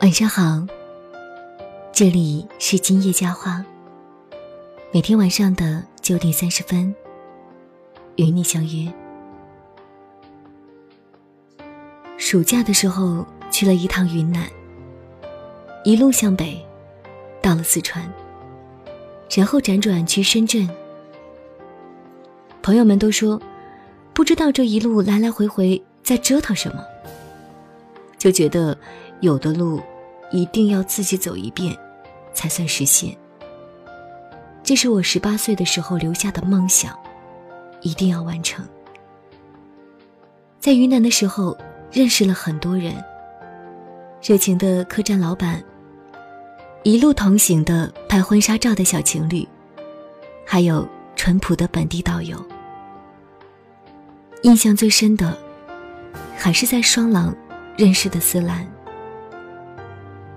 晚上好，这里是今夜佳话。每天晚上的九点三十分，与你相约。暑假的时候去了一趟云南，一路向北，到了四川，然后辗转去深圳。朋友们都说，不知道这一路来来回回在折腾什么，就觉得有的路。一定要自己走一遍，才算实现。这是我十八岁的时候留下的梦想，一定要完成。在云南的时候，认识了很多人，热情的客栈老板，一路同行的拍婚纱照的小情侣，还有淳朴的本地导游。印象最深的，还是在双廊认识的思兰。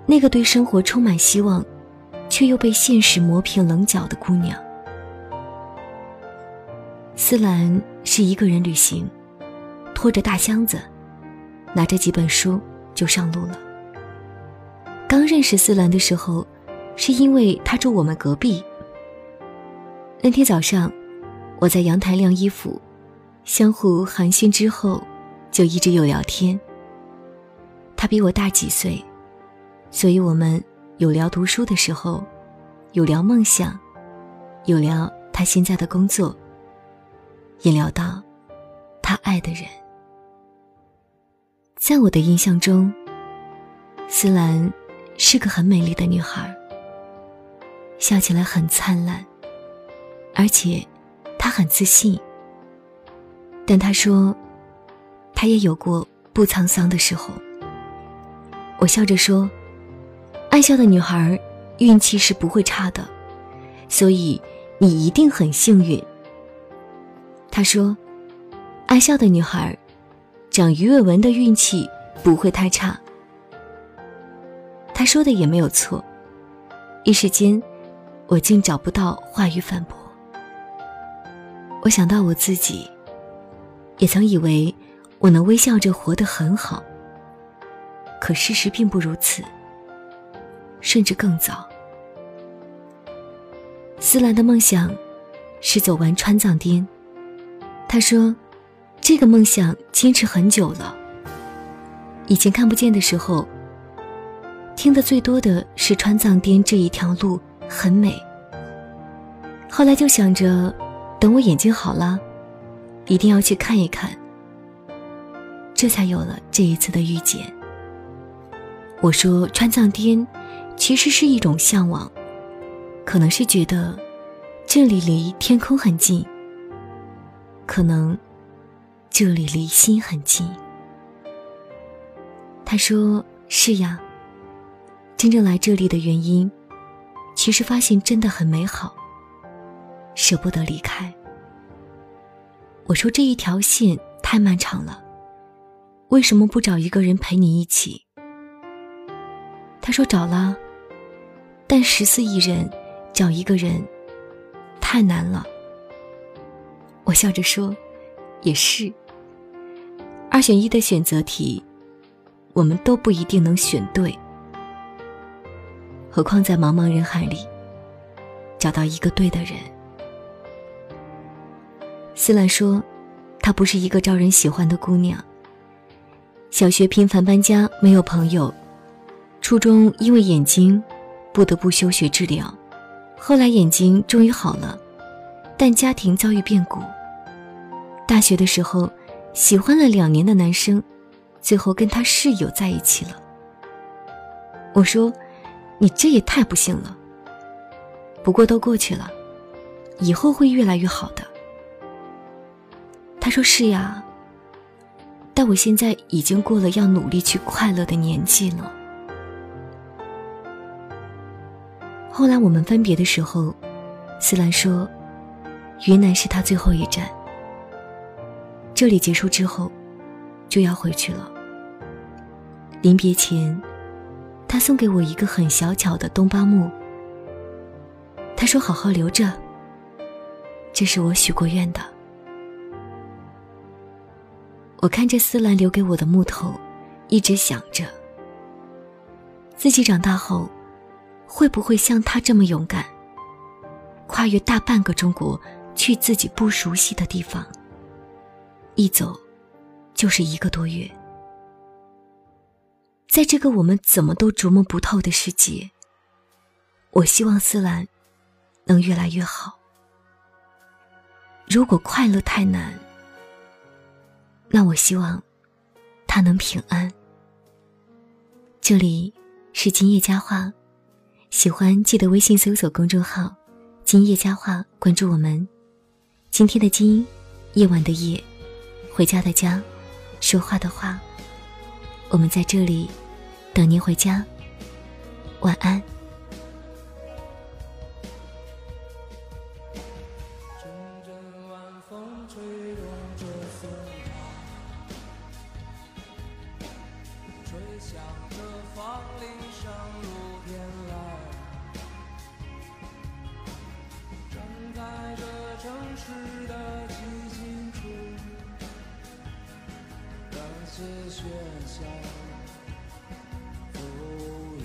那个对生活充满希望，却又被现实磨平棱角的姑娘，思兰是一个人旅行，拖着大箱子，拿着几本书就上路了。刚认识思兰的时候，是因为她住我们隔壁。那天早上，我在阳台晾衣服，相互寒暄之后，就一直有聊天。她比我大几岁。所以我们有聊读书的时候，有聊梦想，有聊他现在的工作，也聊到他爱的人。在我的印象中，思兰是个很美丽的女孩，笑起来很灿烂，而且她很自信。但她说，她也有过不沧桑的时候。我笑着说。爱笑的女孩，运气是不会差的，所以你一定很幸运。他说：“爱笑的女孩，长鱼尾纹的运气不会太差。”他说的也没有错，一时间，我竟找不到话语反驳。我想到我自己，也曾以为我能微笑着活得很好，可事实并不如此。甚至更早。思兰的梦想是走完川藏滇。他说：“这个梦想坚持很久了。以前看不见的时候，听得最多的是川藏滇这一条路很美。后来就想着，等我眼睛好了，一定要去看一看。这才有了这一次的遇见。我说川藏滇。”其实是一种向往，可能是觉得这里离天空很近，可能这里离心很近。他说：“是呀，真正来这里的原因，其实发现真的很美好，舍不得离开。”我说：“这一条线太漫长了，为什么不找一个人陪你一起？”他说：“找了。”但十四亿人找一个人太难了。我笑着说：“也是。二选一的选择题，我们都不一定能选对。何况在茫茫人海里找到一个对的人。”思兰说：“她不是一个招人喜欢的姑娘。小学频繁搬家，没有朋友；初中因为眼睛。”不得不休学治疗，后来眼睛终于好了，但家庭遭遇变故。大学的时候，喜欢了两年的男生，最后跟他室友在一起了。我说：“你这也太不幸了。”不过都过去了，以后会越来越好的。他说：“是呀，但我现在已经过了要努力去快乐的年纪了。”后来我们分别的时候，思兰说：“云南是他最后一站。这里结束之后，就要回去了。临别前，他送给我一个很小巧的东巴木。他说：‘好好留着，这是我许过愿的。’我看着思兰留给我的木头，一直想着。自己长大后，会不会像他这么勇敢，跨越大半个中国去自己不熟悉的地方？一走，就是一个多月。在这个我们怎么都琢磨不透的世界，我希望思兰能越来越好。如果快乐太难，那我希望他能平安。这里是今夜佳话，喜欢记得微信搜索公众号“今夜佳话”，关注我们。今天的今，夜晚的夜，回家的家，说话的话，我们在这里等您回家。晚安。雪下浮云，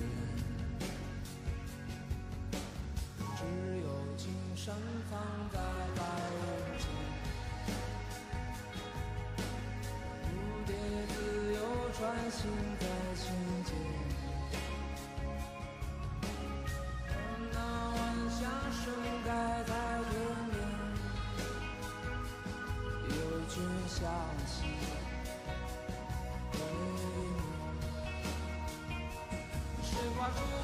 只有青山放在白云间，蝴蝶自由穿行在 Chicago.